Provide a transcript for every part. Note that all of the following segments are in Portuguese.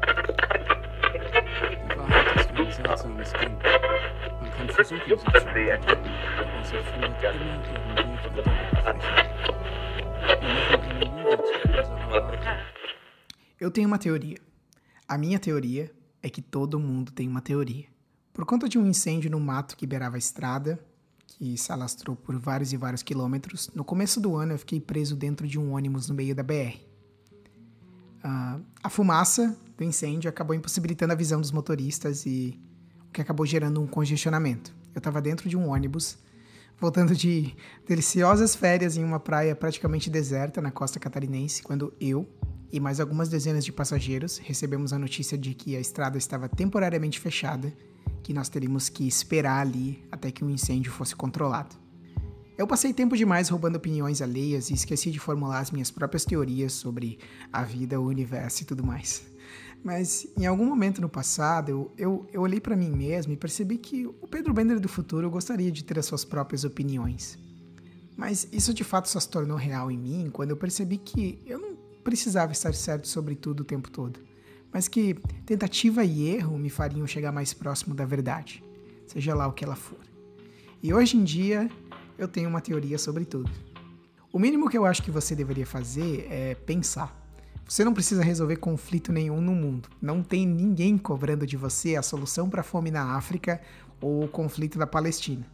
Die Wahrheit. Man kann versuchen, sie zu aber sie findet immer ihren Weg unter der Oberfläche. Wir machen eine Lüge zu unserer Wahrheit. Eu tenho uma teoria. A minha teoria é que todo mundo tem uma teoria. Por conta de um incêndio no mato que beirava a estrada, que se alastrou por vários e vários quilômetros, no começo do ano eu fiquei preso dentro de um ônibus no meio da BR. Ah, a fumaça do incêndio acabou impossibilitando a visão dos motoristas e o que acabou gerando um congestionamento. Eu estava dentro de um ônibus, voltando de deliciosas férias em uma praia praticamente deserta na costa catarinense, quando eu e mais algumas dezenas de passageiros recebemos a notícia de que a estrada estava temporariamente fechada, que nós teríamos que esperar ali até que o incêndio fosse controlado. Eu passei tempo demais roubando opiniões alheias e esqueci de formular as minhas próprias teorias sobre a vida, o universo e tudo mais. Mas em algum momento no passado, eu, eu, eu olhei para mim mesmo e percebi que o Pedro Bender do futuro gostaria de ter as suas próprias opiniões. Mas isso de fato só se tornou real em mim quando eu percebi que eu não precisava estar certo sobre tudo o tempo todo, mas que tentativa e erro me fariam chegar mais próximo da verdade, seja lá o que ela for. E hoje em dia eu tenho uma teoria sobre tudo. O mínimo que eu acho que você deveria fazer é pensar. Você não precisa resolver conflito nenhum no mundo. Não tem ninguém cobrando de você a solução para a fome na África ou o conflito da Palestina.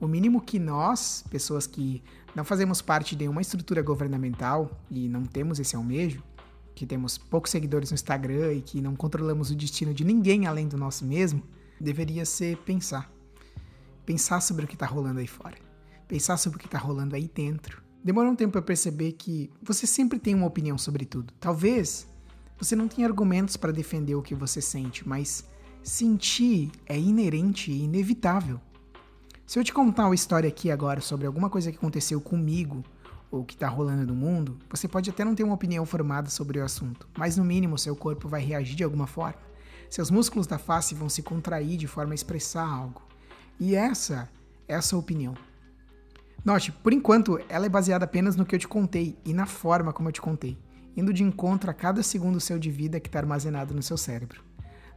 O mínimo que nós, pessoas que não fazemos parte de nenhuma estrutura governamental e não temos esse almejo, que temos poucos seguidores no Instagram e que não controlamos o destino de ninguém além do nosso mesmo, deveria ser pensar. Pensar sobre o que está rolando aí fora. Pensar sobre o que está rolando aí dentro. Demorou um tempo para perceber que você sempre tem uma opinião sobre tudo. Talvez você não tenha argumentos para defender o que você sente, mas sentir é inerente e inevitável. Se eu te contar uma história aqui agora sobre alguma coisa que aconteceu comigo ou que está rolando no mundo, você pode até não ter uma opinião formada sobre o assunto, mas no mínimo seu corpo vai reagir de alguma forma. Seus músculos da face vão se contrair de forma a expressar algo. E essa é a sua opinião. Note, por enquanto, ela é baseada apenas no que eu te contei e na forma como eu te contei, indo de encontro a cada segundo seu de vida que está armazenado no seu cérebro.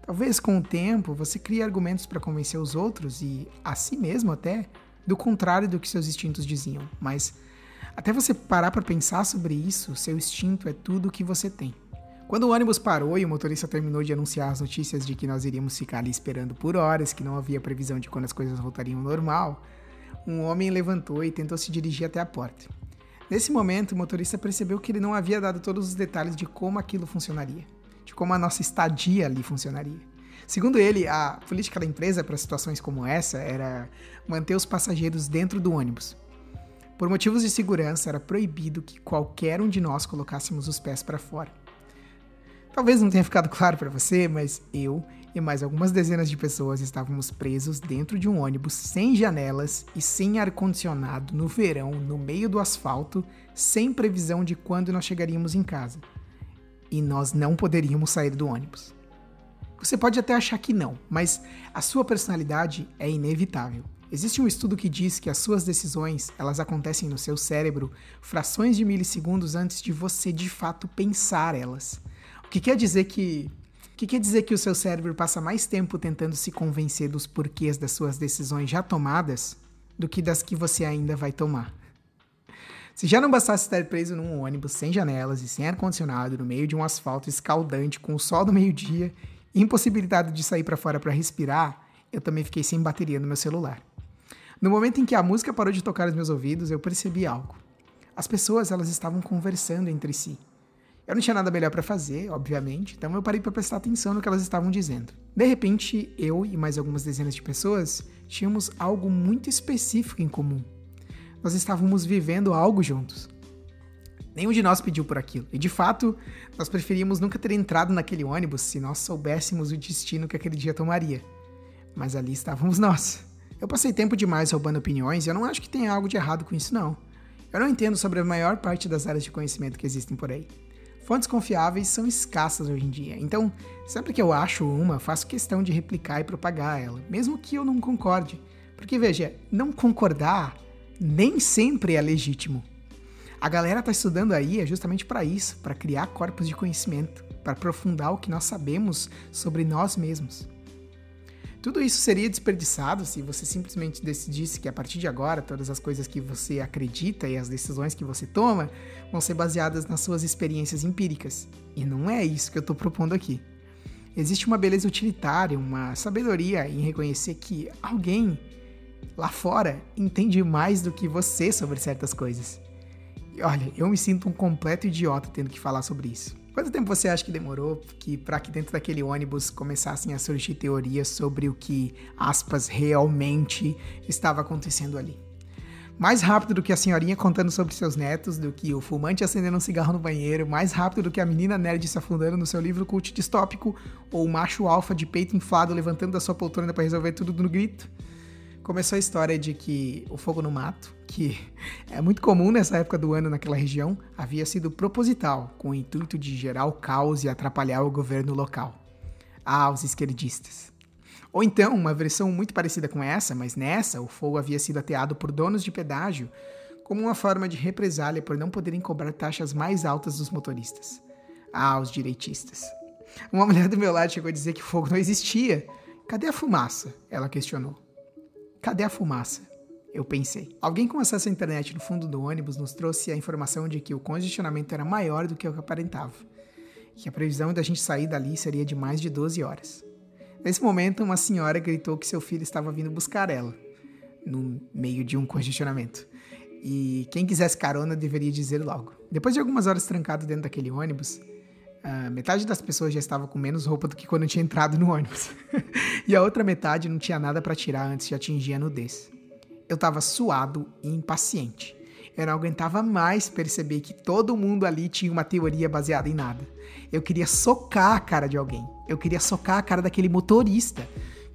Talvez com o tempo você crie argumentos para convencer os outros e a si mesmo até do contrário do que seus instintos diziam, mas até você parar para pensar sobre isso, seu instinto é tudo o que você tem. Quando o ônibus parou e o motorista terminou de anunciar as notícias de que nós iríamos ficar ali esperando por horas, que não havia previsão de quando as coisas voltariam ao normal, um homem levantou e tentou se dirigir até a porta. Nesse momento, o motorista percebeu que ele não havia dado todos os detalhes de como aquilo funcionaria de como a nossa estadia ali funcionaria. Segundo ele, a política da empresa para situações como essa era manter os passageiros dentro do ônibus. Por motivos de segurança, era proibido que qualquer um de nós colocássemos os pés para fora. Talvez não tenha ficado claro para você, mas eu e mais algumas dezenas de pessoas estávamos presos dentro de um ônibus sem janelas e sem ar-condicionado no verão, no meio do asfalto, sem previsão de quando nós chegaríamos em casa e nós não poderíamos sair do ônibus. Você pode até achar que não, mas a sua personalidade é inevitável. Existe um estudo que diz que as suas decisões, elas acontecem no seu cérebro frações de milissegundos antes de você de fato pensar elas. O que quer dizer que o que quer dizer que o seu cérebro passa mais tempo tentando se convencer dos porquês das suas decisões já tomadas do que das que você ainda vai tomar. Se já não bastasse estar preso num ônibus sem janelas e sem ar-condicionado no meio de um asfalto escaldante com o sol do meio-dia impossibilitado de sair para fora para respirar, eu também fiquei sem bateria no meu celular. No momento em que a música parou de tocar nos meus ouvidos, eu percebi algo. As pessoas elas estavam conversando entre si. Eu não tinha nada melhor para fazer, obviamente, então eu parei para prestar atenção no que elas estavam dizendo. De repente, eu e mais algumas dezenas de pessoas tínhamos algo muito específico em comum nós estávamos vivendo algo juntos. Nenhum de nós pediu por aquilo. E de fato, nós preferíamos nunca ter entrado naquele ônibus se nós soubéssemos o destino que aquele dia tomaria. Mas ali estávamos nós. Eu passei tempo demais roubando opiniões e eu não acho que tenha algo de errado com isso, não. Eu não entendo sobre a maior parte das áreas de conhecimento que existem por aí. Fontes confiáveis são escassas hoje em dia, então sempre que eu acho uma, faço questão de replicar e propagar ela, mesmo que eu não concorde. Porque veja, não concordar nem sempre é legítimo. A galera tá estudando aí é justamente para isso, para criar corpos de conhecimento. para aprofundar o que nós sabemos sobre nós mesmos. Tudo isso seria desperdiçado se você simplesmente decidisse que a partir de agora todas as coisas que você acredita e as decisões que você toma vão ser baseadas nas suas experiências empíricas. E não é isso que eu estou propondo aqui. Existe uma beleza utilitária, uma sabedoria em reconhecer que alguém lá fora entende mais do que você sobre certas coisas. E olha, eu me sinto um completo idiota tendo que falar sobre isso. Quanto tempo você acha que demorou que para que dentro daquele ônibus começassem a surgir teorias sobre o que, aspas, realmente estava acontecendo ali? Mais rápido do que a senhorinha contando sobre seus netos, do que o fumante acendendo um cigarro no banheiro, mais rápido do que a menina nerd se afundando no seu livro cult distópico, ou o macho alfa de peito inflado levantando da sua poltrona para resolver tudo no grito começou a história de que o fogo no mato, que é muito comum nessa época do ano naquela região, havia sido proposital, com o intuito de gerar o caos e atrapalhar o governo local. Ah, os esquerdistas. Ou então, uma versão muito parecida com essa, mas nessa o fogo havia sido ateado por donos de pedágio como uma forma de represália por não poderem cobrar taxas mais altas dos motoristas. Ah, os direitistas. Uma mulher do meu lado chegou a dizer que fogo não existia. Cadê a fumaça? Ela questionou. Cadê a fumaça? Eu pensei. Alguém com acesso à internet no fundo do ônibus nos trouxe a informação de que o congestionamento era maior do que o que aparentava, e que a previsão da gente sair dali seria de mais de 12 horas. Nesse momento, uma senhora gritou que seu filho estava vindo buscar ela, no meio de um congestionamento. E quem quisesse carona deveria dizer logo. Depois de algumas horas trancado dentro daquele ônibus, Uh, metade das pessoas já estava com menos roupa do que quando tinha entrado no ônibus. e a outra metade não tinha nada para tirar antes de atingir a nudez. Eu estava suado e impaciente. Eu não aguentava mais perceber que todo mundo ali tinha uma teoria baseada em nada. Eu queria socar a cara de alguém. Eu queria socar a cara daquele motorista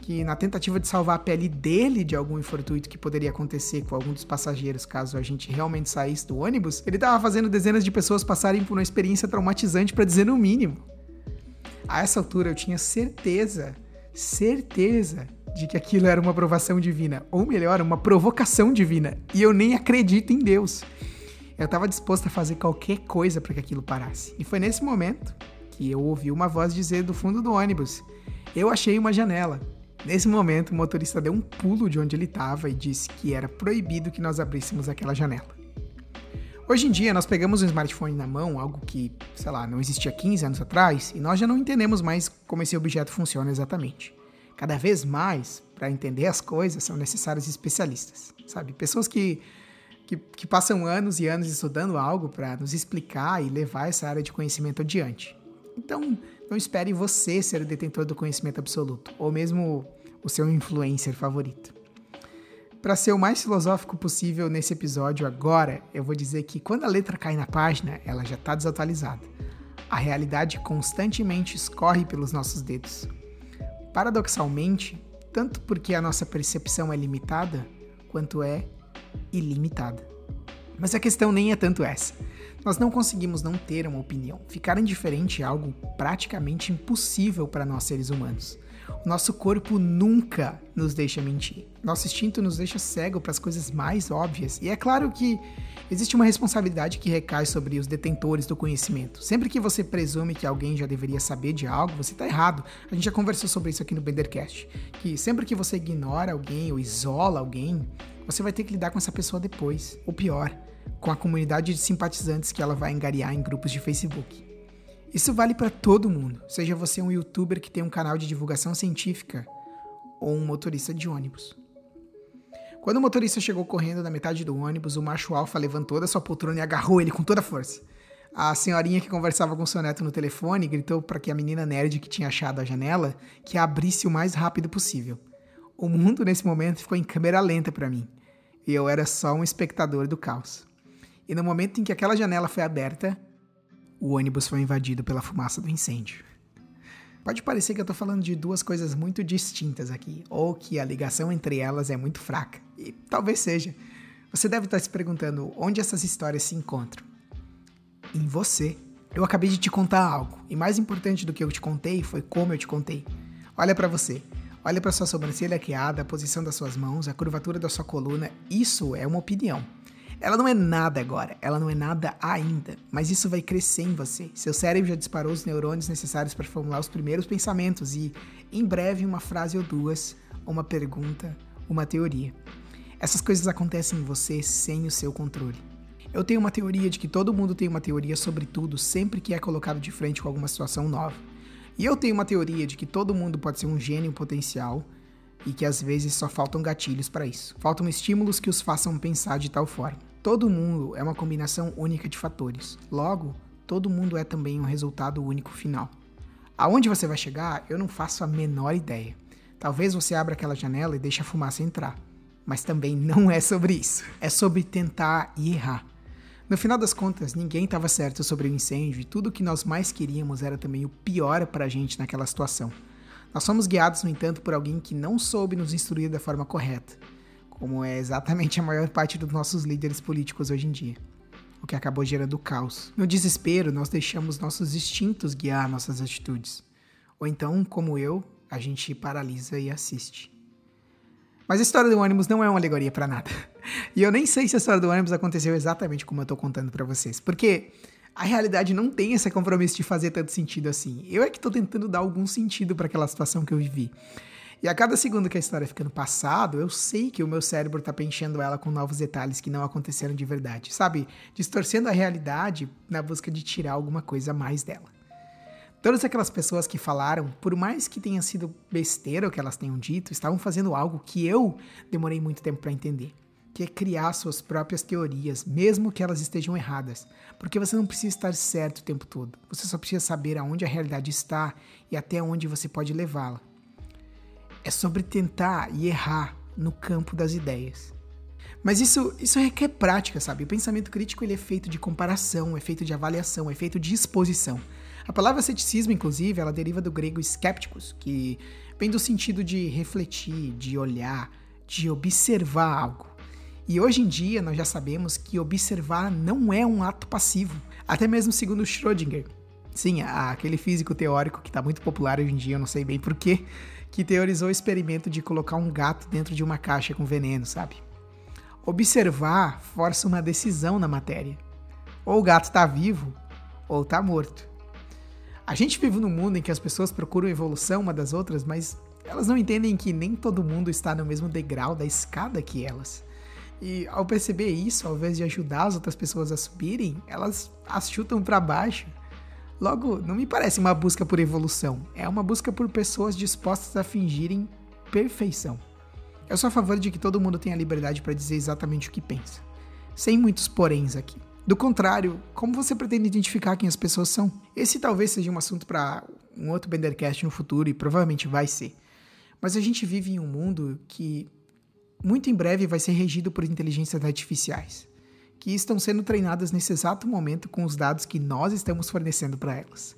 que na tentativa de salvar a pele dele de algum infortuito que poderia acontecer com algum dos passageiros caso a gente realmente saísse do ônibus, ele estava fazendo dezenas de pessoas passarem por uma experiência traumatizante para dizer no mínimo. A essa altura eu tinha certeza, certeza de que aquilo era uma aprovação divina, ou melhor, uma provocação divina, e eu nem acredito em Deus. Eu estava disposto a fazer qualquer coisa para que aquilo parasse. E foi nesse momento que eu ouvi uma voz dizer do fundo do ônibus: Eu achei uma janela. Nesse momento, o motorista deu um pulo de onde ele estava e disse que era proibido que nós abríssemos aquela janela. Hoje em dia, nós pegamos um smartphone na mão, algo que, sei lá, não existia 15 anos atrás, e nós já não entendemos mais como esse objeto funciona exatamente. Cada vez mais, para entender as coisas, são necessários especialistas, sabe? Pessoas que, que, que passam anos e anos estudando algo para nos explicar e levar essa área de conhecimento adiante. Então, não espere você ser o detentor do conhecimento absoluto, ou mesmo o seu influencer favorito. Para ser o mais filosófico possível nesse episódio agora, eu vou dizer que quando a letra cai na página, ela já está desatualizada. A realidade constantemente escorre pelos nossos dedos. Paradoxalmente, tanto porque a nossa percepção é limitada, quanto é ilimitada. Mas a questão nem é tanto essa. Nós não conseguimos não ter uma opinião. Ficar indiferente é algo praticamente impossível para nós seres humanos. O nosso corpo nunca nos deixa mentir. Nosso instinto nos deixa cego para as coisas mais óbvias. E é claro que existe uma responsabilidade que recai sobre os detentores do conhecimento. Sempre que você presume que alguém já deveria saber de algo, você está errado. A gente já conversou sobre isso aqui no Bendercast. Que sempre que você ignora alguém ou isola alguém, você vai ter que lidar com essa pessoa depois. Ou pior, com a comunidade de simpatizantes que ela vai engariar em grupos de Facebook. Isso vale para todo mundo, seja você um youtuber que tem um canal de divulgação científica ou um motorista de ônibus. Quando o motorista chegou correndo na metade do ônibus, o macho alfa levantou da sua poltrona e agarrou ele com toda a força. A senhorinha que conversava com seu neto no telefone gritou para que a menina nerd que tinha achado a janela que a abrisse o mais rápido possível. O mundo nesse momento ficou em câmera lenta para mim, e eu era só um espectador do caos. E no momento em que aquela janela foi aberta, o ônibus foi invadido pela fumaça do incêndio. Pode parecer que eu estou falando de duas coisas muito distintas aqui, ou que a ligação entre elas é muito fraca. E talvez seja. Você deve estar se perguntando onde essas histórias se encontram. Em você. Eu acabei de te contar algo, e mais importante do que eu te contei foi como eu te contei. Olha para você. Olha para sua sobrancelha arqueada, a posição das suas mãos, a curvatura da sua coluna. Isso é uma opinião. Ela não é nada agora, ela não é nada ainda, mas isso vai crescer em você. Seu cérebro já disparou os neurônios necessários para formular os primeiros pensamentos e, em breve, uma frase ou duas, uma pergunta, uma teoria. Essas coisas acontecem em você sem o seu controle. Eu tenho uma teoria de que todo mundo tem uma teoria sobre tudo sempre que é colocado de frente com alguma situação nova. E eu tenho uma teoria de que todo mundo pode ser um gênio potencial e que às vezes só faltam gatilhos para isso. Faltam estímulos que os façam pensar de tal forma. Todo mundo é uma combinação única de fatores. Logo, todo mundo é também um resultado único final. Aonde você vai chegar, eu não faço a menor ideia. Talvez você abra aquela janela e deixe a fumaça entrar. Mas também não é sobre isso. É sobre tentar e errar. No final das contas, ninguém estava certo sobre o incêndio e tudo o que nós mais queríamos era também o pior para a gente naquela situação. Nós somos guiados, no entanto, por alguém que não soube nos instruir da forma correta como é exatamente a maior parte dos nossos líderes políticos hoje em dia, o que acabou gerando caos. No desespero, nós deixamos nossos instintos guiar nossas atitudes. Ou então, como eu, a gente paralisa e assiste. Mas a história do ônibus não é uma alegoria para nada. E eu nem sei se a história do ônibus aconteceu exatamente como eu tô contando para vocês, porque a realidade não tem esse compromisso de fazer tanto sentido assim. Eu é que tô tentando dar algum sentido para aquela situação que eu vivi. E a cada segundo que a história fica no passado, eu sei que o meu cérebro tá preenchendo ela com novos detalhes que não aconteceram de verdade, sabe? Distorcendo a realidade na busca de tirar alguma coisa a mais dela. Todas aquelas pessoas que falaram, por mais que tenha sido besteira o que elas tenham dito, estavam fazendo algo que eu demorei muito tempo para entender, que é criar suas próprias teorias, mesmo que elas estejam erradas, porque você não precisa estar certo o tempo todo. Você só precisa saber aonde a realidade está e até onde você pode levá-la é sobre tentar e errar no campo das ideias. Mas isso, isso requer prática, sabe? O pensamento crítico ele é feito de comparação, é feito de avaliação, é feito de exposição. A palavra ceticismo, inclusive, ela deriva do grego skepticus, que vem do sentido de refletir, de olhar, de observar algo. E hoje em dia nós já sabemos que observar não é um ato passivo, até mesmo segundo Schrödinger. Sim, aquele físico teórico que está muito popular hoje em dia, eu não sei bem porquê, que teorizou o experimento de colocar um gato dentro de uma caixa com veneno, sabe? Observar força uma decisão na matéria. Ou o gato está vivo, ou está morto. A gente vive num mundo em que as pessoas procuram evolução uma das outras, mas elas não entendem que nem todo mundo está no mesmo degrau da escada que elas. E ao perceber isso, ao invés de ajudar as outras pessoas a subirem, elas as chutam para baixo Logo, não me parece uma busca por evolução, é uma busca por pessoas dispostas a fingirem perfeição. Eu sou a favor de que todo mundo tenha liberdade para dizer exatamente o que pensa, sem muitos poréns aqui. Do contrário, como você pretende identificar quem as pessoas são? Esse talvez seja um assunto para um outro Bendercast no futuro e provavelmente vai ser. Mas a gente vive em um mundo que muito em breve vai ser regido por inteligências artificiais que estão sendo treinadas nesse exato momento com os dados que nós estamos fornecendo para elas.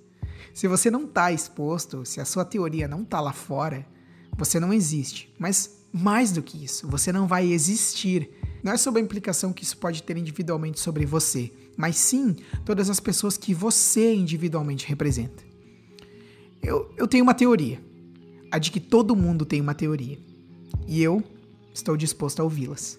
Se você não está exposto, se a sua teoria não está lá fora, você não existe. Mas mais do que isso, você não vai existir. Não é sobre a implicação que isso pode ter individualmente sobre você, mas sim todas as pessoas que você individualmente representa. Eu, eu tenho uma teoria, a de que todo mundo tem uma teoria, e eu estou disposto a ouvi-las.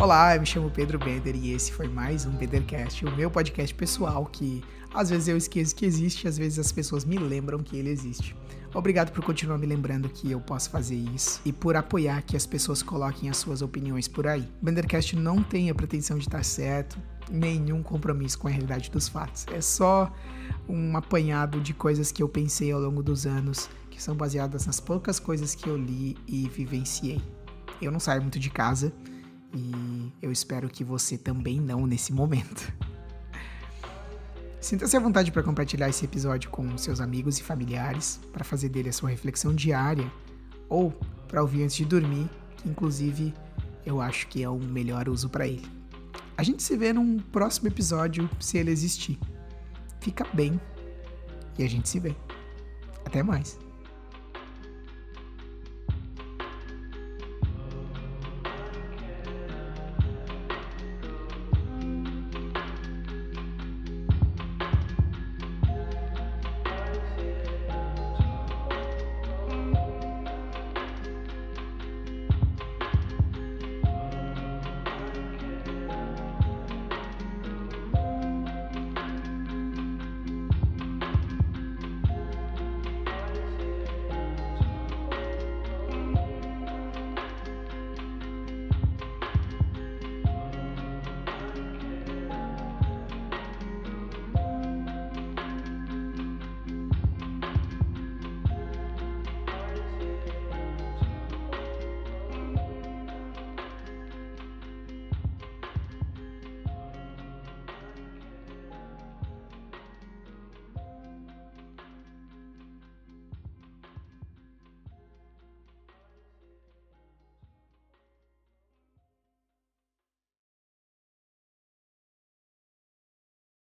Olá, eu me chamo Pedro Bender e esse foi mais um Bedercast, o meu podcast pessoal que às vezes eu esqueço que existe, às vezes as pessoas me lembram que ele existe. Obrigado por continuar me lembrando que eu posso fazer isso e por apoiar que as pessoas coloquem as suas opiniões por aí. O Bendercast não tem a pretensão de estar certo, nenhum compromisso com a realidade dos fatos. É só um apanhado de coisas que eu pensei ao longo dos anos, que são baseadas nas poucas coisas que eu li e vivenciei. Eu não saio muito de casa, e eu espero que você também não nesse momento. Sinta-se à vontade para compartilhar esse episódio com seus amigos e familiares, para fazer dele a sua reflexão diária, ou para ouvir antes de dormir, que inclusive eu acho que é o melhor uso para ele. A gente se vê num próximo episódio, se ele existir. Fica bem e a gente se vê. Até mais.